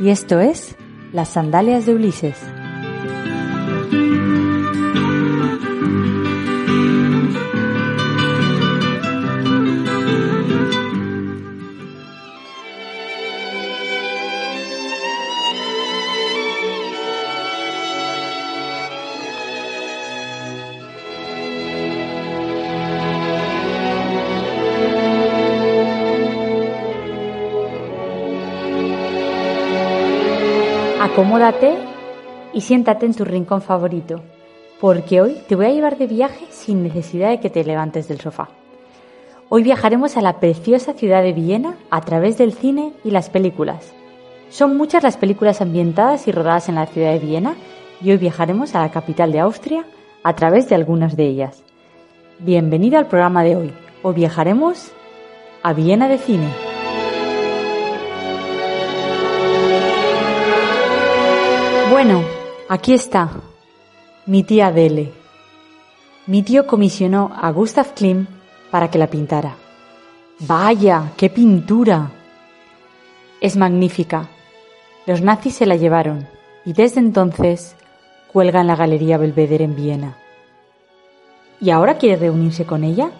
y esto es Las Sandalias de Ulises. Acomódate y siéntate en tu rincón favorito, porque hoy te voy a llevar de viaje sin necesidad de que te levantes del sofá. Hoy viajaremos a la preciosa ciudad de Viena a través del cine y las películas. Son muchas las películas ambientadas y rodadas en la ciudad de Viena y hoy viajaremos a la capital de Austria a través de algunas de ellas. Bienvenido al programa de hoy. Hoy viajaremos a Viena de cine. Bueno, aquí está, mi tía Adele. Mi tío comisionó a Gustav Klimt para que la pintara. Vaya, qué pintura. Es magnífica. Los nazis se la llevaron y desde entonces cuelga en la Galería Belvedere en Viena. ¿Y ahora quiere reunirse con ella?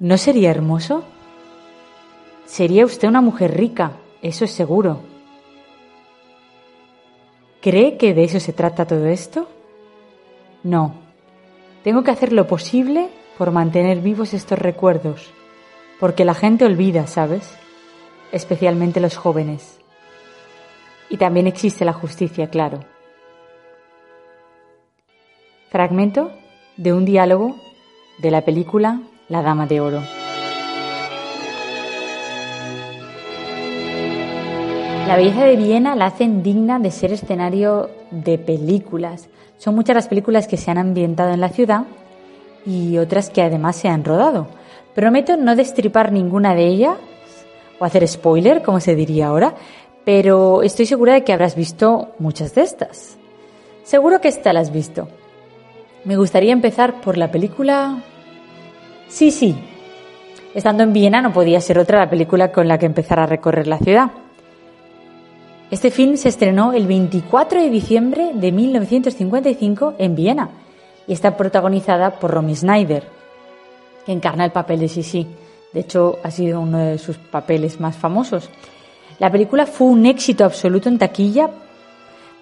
¿No sería hermoso? Sería usted una mujer rica, eso es seguro. ¿Cree que de eso se trata todo esto? No. Tengo que hacer lo posible por mantener vivos estos recuerdos, porque la gente olvida, ¿sabes? Especialmente los jóvenes. Y también existe la justicia, claro. Fragmento de un diálogo de la película La Dama de Oro. La belleza de Viena la hacen digna de ser escenario de películas. Son muchas las películas que se han ambientado en la ciudad y otras que además se han rodado. Prometo no destripar ninguna de ellas o hacer spoiler, como se diría ahora, pero estoy segura de que habrás visto muchas de estas. Seguro que esta la has visto. Me gustaría empezar por la película... Sí, sí. Estando en Viena no podía ser otra la película con la que empezar a recorrer la ciudad. Este film se estrenó el 24 de diciembre de 1955 en Viena y está protagonizada por Romy Schneider, que encarna el papel de Sisi. De hecho, ha sido uno de sus papeles más famosos. La película fue un éxito absoluto en taquilla.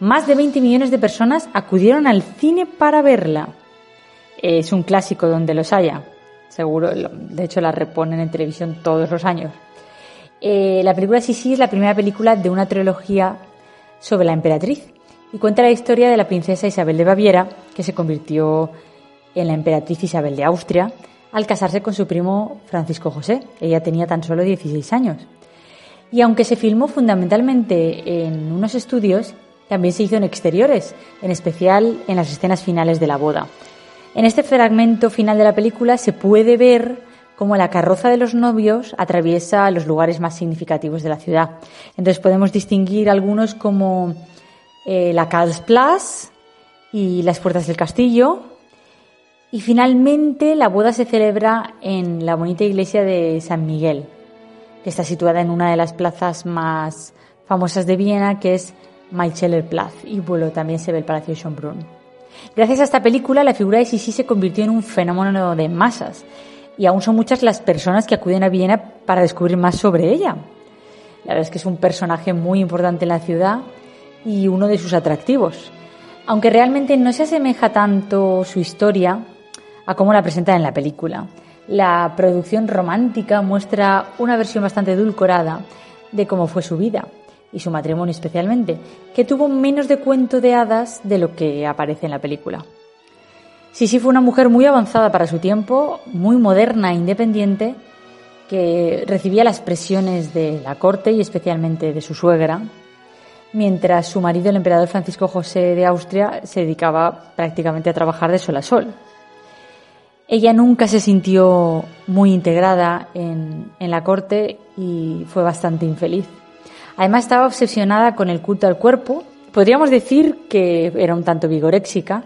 Más de 20 millones de personas acudieron al cine para verla. Es un clásico donde los haya. Seguro, de hecho la reponen en televisión todos los años. Eh, la película Sisi es la primera película de una trilogía sobre la emperatriz y cuenta la historia de la princesa Isabel de Baviera, que se convirtió en la emperatriz Isabel de Austria al casarse con su primo Francisco José. Ella tenía tan solo 16 años. Y aunque se filmó fundamentalmente en unos estudios, también se hizo en exteriores, en especial en las escenas finales de la boda. En este fragmento final de la película se puede ver como la carroza de los novios atraviesa los lugares más significativos de la ciudad. Entonces podemos distinguir algunos como eh, la Karlsplatz y las puertas del castillo. Y finalmente la boda se celebra en la bonita iglesia de San Miguel, que está situada en una de las plazas más famosas de Viena, que es Platz. Y bueno, también se ve el Palacio de Schönbrunn. Gracias a esta película, la figura de Sisi se convirtió en un fenómeno de masas y aún son muchas las personas que acuden a Viena para descubrir más sobre ella. La verdad es que es un personaje muy importante en la ciudad y uno de sus atractivos, aunque realmente no se asemeja tanto su historia a cómo la presenta en la película. La producción romántica muestra una versión bastante edulcorada de cómo fue su vida y su matrimonio especialmente, que tuvo menos de cuento de hadas de lo que aparece en la película. Sisi fue una mujer muy avanzada para su tiempo, muy moderna e independiente, que recibía las presiones de la corte y especialmente de su suegra. mientras su marido, el emperador Francisco José de Austria, se dedicaba prácticamente a trabajar de sol a sol. Ella nunca se sintió muy integrada en, en la corte y fue bastante infeliz. Además estaba obsesionada con el culto al cuerpo. Podríamos decir que era un tanto vigoréxica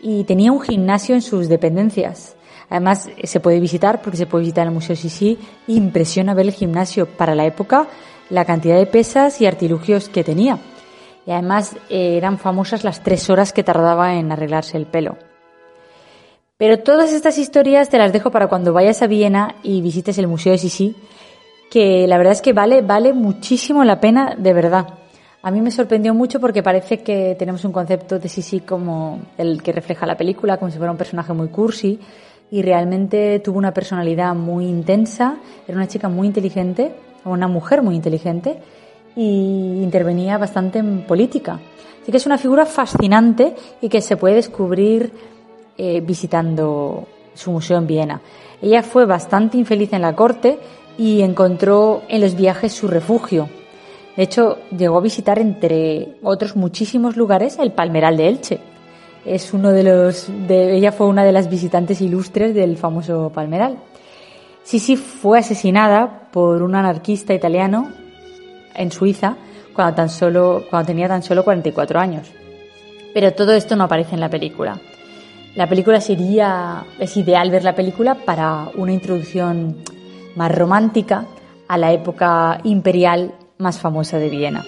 y tenía un gimnasio en sus dependencias. Además, se puede visitar porque se puede visitar el Museo Sisi. Impresiona ver el gimnasio para la época, la cantidad de pesas y artilugios que tenía. Y además eh, eran famosas las tres horas que tardaba en arreglarse el pelo. Pero todas estas historias te las dejo para cuando vayas a Viena y visites el Museo de Sisi, que la verdad es que vale, vale muchísimo la pena, de verdad. A mí me sorprendió mucho porque parece que tenemos un concepto de Sisi como el que refleja la película, como si fuera un personaje muy cursi, y realmente tuvo una personalidad muy intensa, era una chica muy inteligente, una mujer muy inteligente, y intervenía bastante en política. Así que es una figura fascinante y que se puede descubrir eh, visitando su museo en Viena. Ella fue bastante infeliz en la corte y encontró en los viajes su refugio. De hecho, llegó a visitar, entre otros muchísimos lugares, el Palmeral de Elche. Es uno de los, ella fue una de las visitantes ilustres del famoso Palmeral. Sisi fue asesinada por un anarquista italiano en Suiza cuando, tan solo, cuando tenía tan solo 44 años. Pero todo esto no aparece en la película. La película sería, es ideal ver la película para una introducción más romántica a la época imperial más famosa de Viena.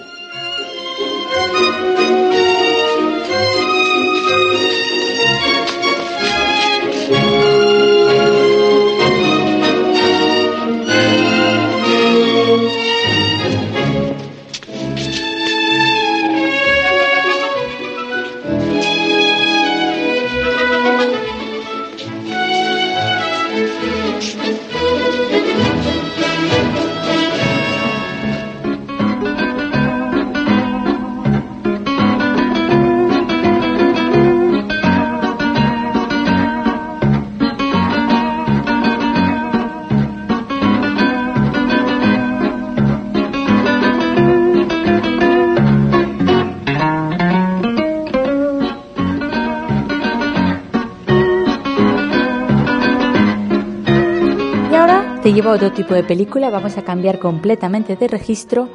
Lleva otro tipo de película, vamos a cambiar completamente de registro,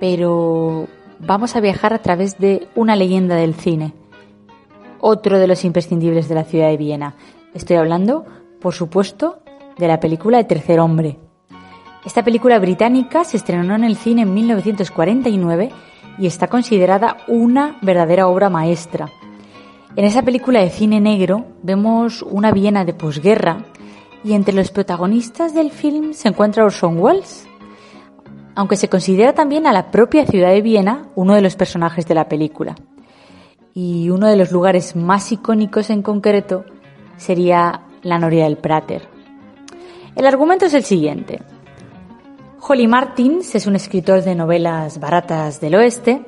pero vamos a viajar a través de una leyenda del cine, otro de los imprescindibles de la ciudad de Viena. Estoy hablando, por supuesto, de la película El tercer hombre. Esta película británica se estrenó en el cine en 1949 y está considerada una verdadera obra maestra. En esa película de cine negro vemos una Viena de posguerra y entre los protagonistas del film se encuentra Orson Welles, aunque se considera también a la propia ciudad de Viena uno de los personajes de la película. Y uno de los lugares más icónicos en concreto sería la Noria del Prater. El argumento es el siguiente. Holly Martins es un escritor de novelas baratas del oeste,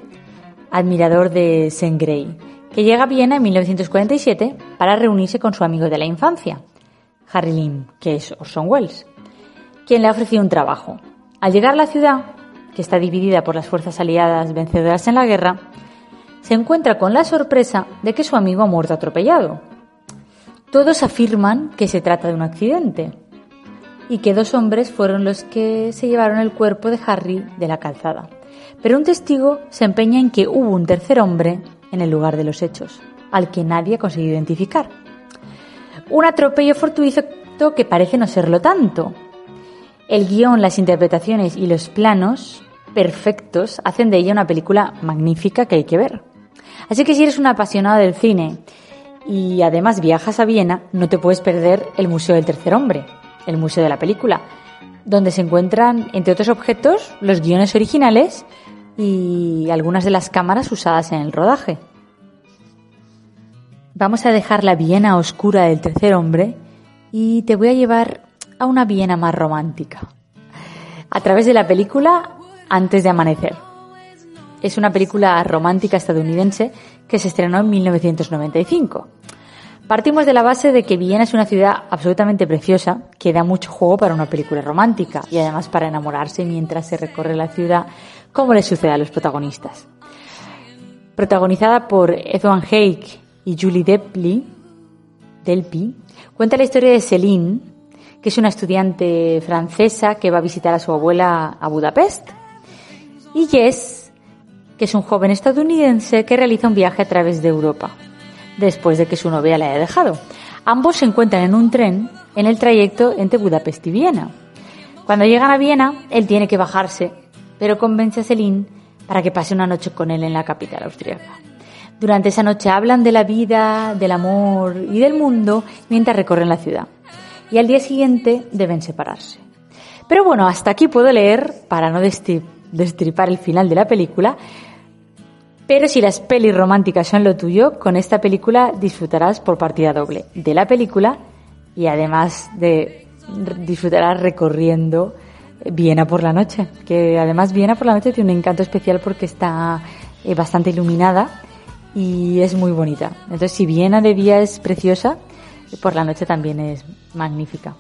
admirador de Saint Grey, que llega a Viena en 1947 para reunirse con su amigo de la infancia, Harry Lim, que es Orson Welles, quien le ha ofrecido un trabajo. Al llegar a la ciudad, que está dividida por las fuerzas aliadas vencedoras en la guerra, se encuentra con la sorpresa de que su amigo ha muerto atropellado. Todos afirman que se trata de un accidente y que dos hombres fueron los que se llevaron el cuerpo de Harry de la calzada. Pero un testigo se empeña en que hubo un tercer hombre en el lugar de los hechos, al que nadie ha conseguido identificar un atropello fortuito que parece no serlo tanto. El guion, las interpretaciones y los planos perfectos hacen de ella una película magnífica que hay que ver. Así que si eres un apasionado del cine y además viajas a Viena, no te puedes perder el Museo del Tercer Hombre, el museo de la película, donde se encuentran, entre otros objetos, los guiones originales y algunas de las cámaras usadas en el rodaje. Vamos a dejar la Viena oscura del tercer hombre y te voy a llevar a una Viena más romántica. A través de la película Antes de Amanecer. Es una película romántica estadounidense que se estrenó en 1995. Partimos de la base de que Viena es una ciudad absolutamente preciosa, que da mucho juego para una película romántica y además para enamorarse mientras se recorre la ciudad, como le sucede a los protagonistas. protagonizada por Edwin Haig y Julie Delpy, Delpy, cuenta la historia de Céline, que es una estudiante francesa que va a visitar a su abuela a Budapest, y Jess, que es un joven estadounidense que realiza un viaje a través de Europa, después de que su novia la haya dejado. Ambos se encuentran en un tren en el trayecto entre Budapest y Viena. Cuando llegan a Viena, él tiene que bajarse, pero convence a Celine para que pase una noche con él en la capital austríaca. Durante esa noche hablan de la vida, del amor y del mundo mientras recorren la ciudad. Y al día siguiente deben separarse. Pero bueno, hasta aquí puedo leer para no destripar el final de la película. Pero si las pelis románticas son lo tuyo, con esta película disfrutarás por partida doble de la película y además de disfrutarás recorriendo Viena por la noche, que además Viena por la noche tiene un encanto especial porque está eh, bastante iluminada y es muy bonita. Entonces, si Viena de día es preciosa, por la noche también es magnífica.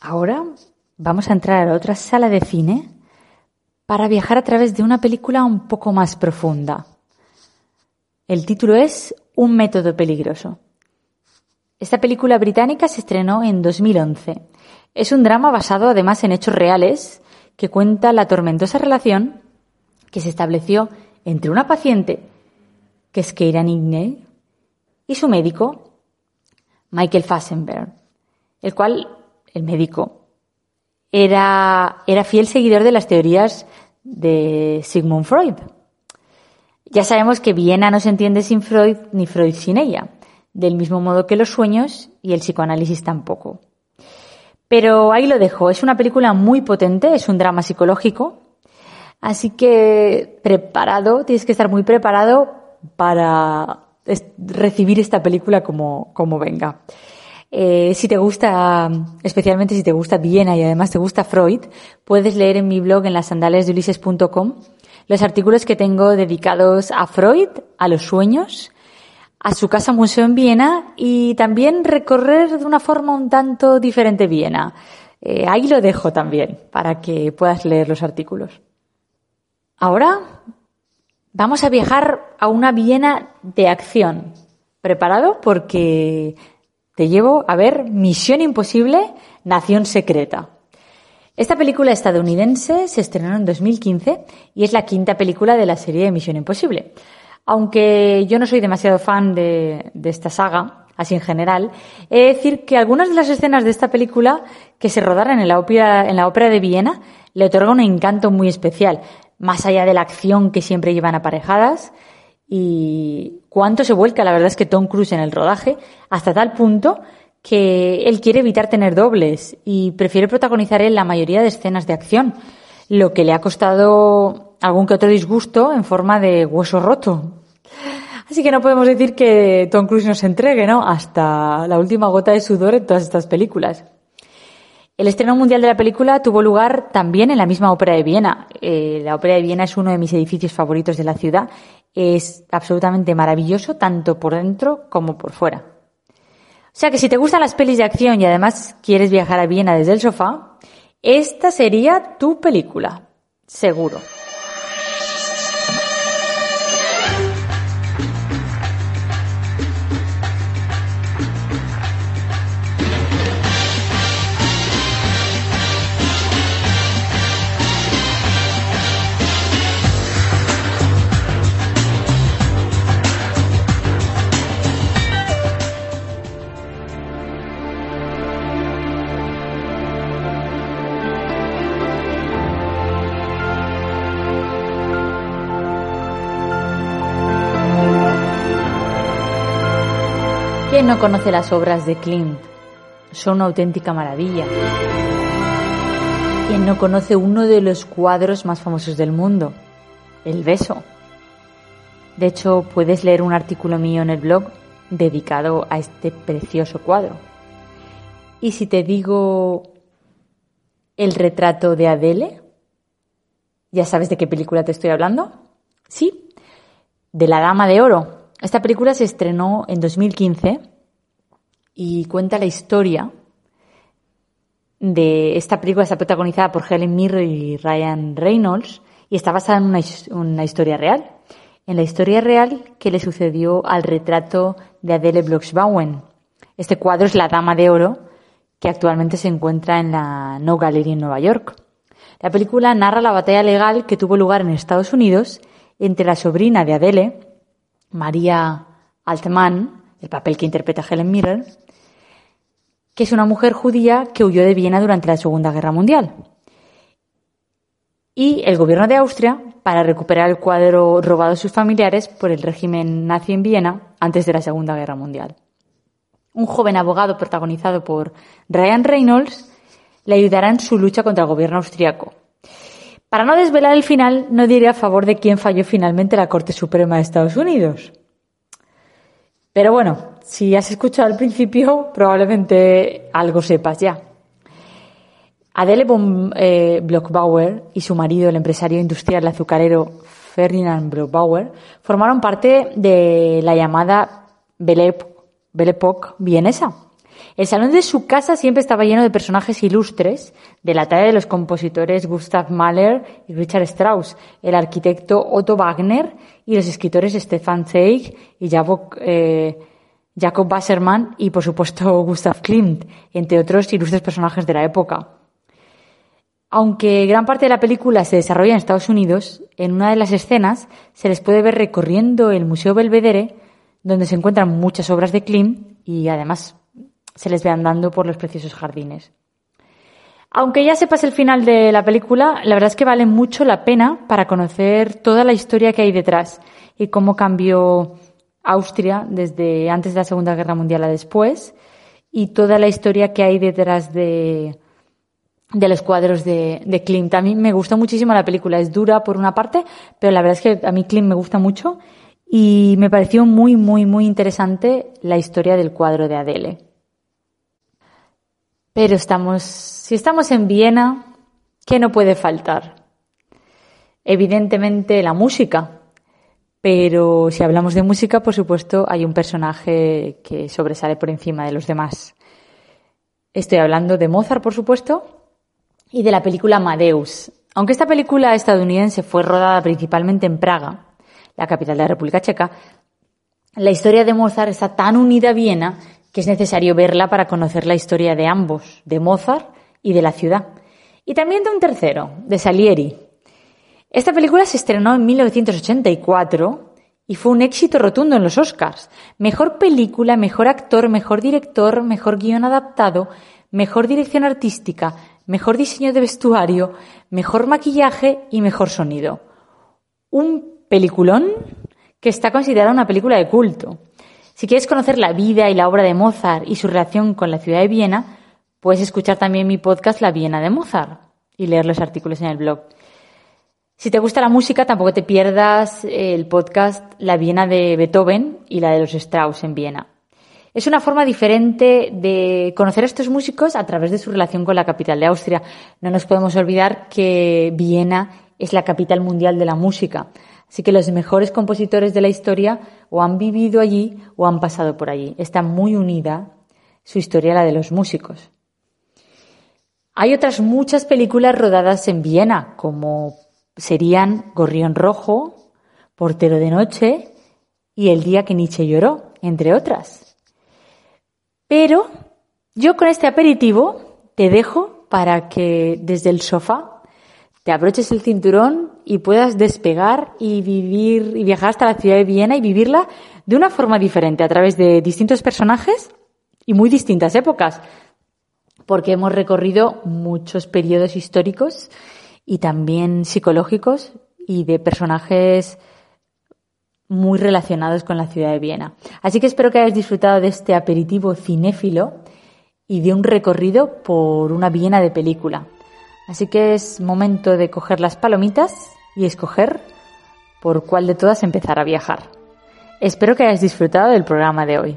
Ahora vamos a entrar a otra sala de cine para viajar a través de una película un poco más profunda. El título es Un método peligroso. Esta película británica se estrenó en 2011. Es un drama basado además en hechos reales que cuenta la tormentosa relación que se estableció entre una paciente, que es Keira Nigney, y su médico, Michael Fassenberg, el cual, el médico, era, era fiel seguidor de las teorías de Sigmund Freud. Ya sabemos que Viena no se entiende sin Freud ni Freud sin ella, del mismo modo que los sueños y el psicoanálisis tampoco. Pero ahí lo dejo. Es una película muy potente, es un drama psicológico Así que preparado, tienes que estar muy preparado para recibir esta película como, como venga. Eh, si te gusta, especialmente si te gusta Viena y además te gusta Freud, puedes leer en mi blog en las sandalias los artículos que tengo dedicados a Freud, a los sueños, a su casa museo en Viena y también recorrer de una forma un tanto diferente Viena. Eh, ahí lo dejo también para que puedas leer los artículos. Ahora vamos a viajar a una Viena de acción. ¿Preparado? Porque te llevo a ver Misión Imposible, Nación Secreta. Esta película estadounidense se estrenó en 2015 y es la quinta película de la serie de Misión Imposible. Aunque yo no soy demasiado fan de, esta saga, así en general, he de decir que algunas de las escenas de esta película que se rodaron en la ópera, en la ópera de Viena le otorgan un encanto muy especial más allá de la acción que siempre llevan aparejadas y cuánto se vuelca, la verdad es que Tom Cruise en el rodaje, hasta tal punto que él quiere evitar tener dobles y prefiere protagonizar él la mayoría de escenas de acción, lo que le ha costado algún que otro disgusto en forma de hueso roto. Así que no podemos decir que Tom Cruise nos entregue, ¿no? Hasta la última gota de sudor en todas estas películas. El estreno mundial de la película tuvo lugar también en la misma Ópera de Viena. Eh, la Ópera de Viena es uno de mis edificios favoritos de la ciudad. Es absolutamente maravilloso, tanto por dentro como por fuera. O sea que si te gustan las pelis de acción y además quieres viajar a Viena desde el sofá, esta sería tu película. Seguro. ¿Quién no conoce las obras de Klimt? Son una auténtica maravilla. ¿Quién no conoce uno de los cuadros más famosos del mundo? El beso. De hecho, puedes leer un artículo mío en el blog dedicado a este precioso cuadro. Y si te digo el retrato de Adele, ¿ya sabes de qué película te estoy hablando? Sí, de la Dama de Oro, esta película se estrenó en 2015 y cuenta la historia de esta película, está protagonizada por Helen Mirren y Ryan Reynolds, y está basada en una, historia real. En la historia real que le sucedió al retrato de Adele Bloxbauen. Este cuadro es La Dama de Oro, que actualmente se encuentra en la No Gallery en Nueva York. La película narra la batalla legal que tuvo lugar en Estados Unidos entre la sobrina de Adele, María Altman, el papel que interpreta Helen Mirren, que es una mujer judía que huyó de Viena durante la Segunda Guerra Mundial. Y el gobierno de Austria para recuperar el cuadro robado a sus familiares por el régimen nazi en Viena antes de la Segunda Guerra Mundial. Un joven abogado protagonizado por Ryan Reynolds le ayudará en su lucha contra el gobierno austriaco. Para no desvelar el final, no diré a favor de quién falló finalmente la Corte Suprema de Estados Unidos. Pero bueno, si has escuchado al principio, probablemente algo sepas ya. Adele von eh, Blockbauer y su marido, el empresario industrial azucarero Ferdinand Blockbauer, formaron parte de la llamada Belle Époque vienesa. El salón de su casa siempre estaba lleno de personajes ilustres, de la talla de los compositores Gustav Mahler y Richard Strauss, el arquitecto Otto Wagner y los escritores Stefan Zweig y Jacob, eh, y, por supuesto, Gustav Klimt, entre otros ilustres personajes de la época. Aunque gran parte de la película se desarrolla en Estados Unidos, en una de las escenas se les puede ver recorriendo el Museo Belvedere, donde se encuentran muchas obras de Klim y además se les ve andando por los preciosos jardines. Aunque ya sepas el final de la película, la verdad es que vale mucho la pena para conocer toda la historia que hay detrás y cómo cambió Austria desde antes de la Segunda Guerra Mundial a después y toda la historia que hay detrás de, los cuadros de, de Klimt. A mí me gusta muchísimo la película. Es dura por una parte, pero la verdad es que a mí Klimt me gusta mucho y me pareció muy, muy, muy interesante la historia del cuadro de Adele. Pero estamos, si estamos en Viena, ¿qué no puede faltar? Evidentemente la música. Pero si hablamos de música, por supuesto, hay un personaje que sobresale por encima de los demás. Estoy hablando de Mozart, por supuesto, y de la película Amadeus. Aunque esta película estadounidense fue rodada principalmente en Praga, la capital de la República Checa, la historia de Mozart está tan unida a Viena que es necesario verla para conocer la historia de ambos, de Mozart y de la ciudad. Y también de un tercero, de Salieri. Esta película se estrenó en 1984 y fue un éxito rotundo en los Oscars. Mejor película, mejor actor, mejor director, mejor guion adaptado, mejor dirección artística, mejor diseño de vestuario, mejor maquillaje y mejor sonido. Un peliculón que está considerado una película de culto. Si quieres conocer la vida y la obra de Mozart y su relación con la ciudad de Viena, puedes escuchar también mi podcast La Viena de Mozart y leer los artículos en el blog. Si te gusta la música, tampoco te pierdas el podcast La Viena de Beethoven y la de los Strauss en Viena. Es una forma diferente de conocer a estos músicos a través de su relación con la capital de Austria. No nos podemos olvidar que Viena es la capital mundial de la música. Así que los mejores compositores de la historia o han vivido allí o han pasado por allí. Está muy unida su historia a la de los músicos. Hay otras muchas películas rodadas en Viena, como serían Gorrión Rojo, Portero de Noche y El día que Nietzsche lloró, entre otras. Pero yo con este aperitivo te dejo para que desde el sofá te abroches el cinturón y puedas despegar y vivir y viajar hasta la ciudad de Viena y vivirla de una forma diferente a través de distintos personajes y muy distintas épocas, porque hemos recorrido muchos periodos históricos y también psicológicos y de personajes muy relacionados con la ciudad de Viena. Así que espero que hayas disfrutado de este aperitivo cinéfilo y de un recorrido por una Viena de película. Así que es momento de coger las palomitas y escoger por cuál de todas empezar a viajar. Espero que hayas disfrutado del programa de hoy.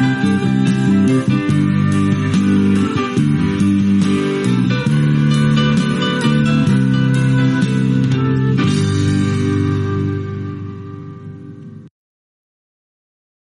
Thank you.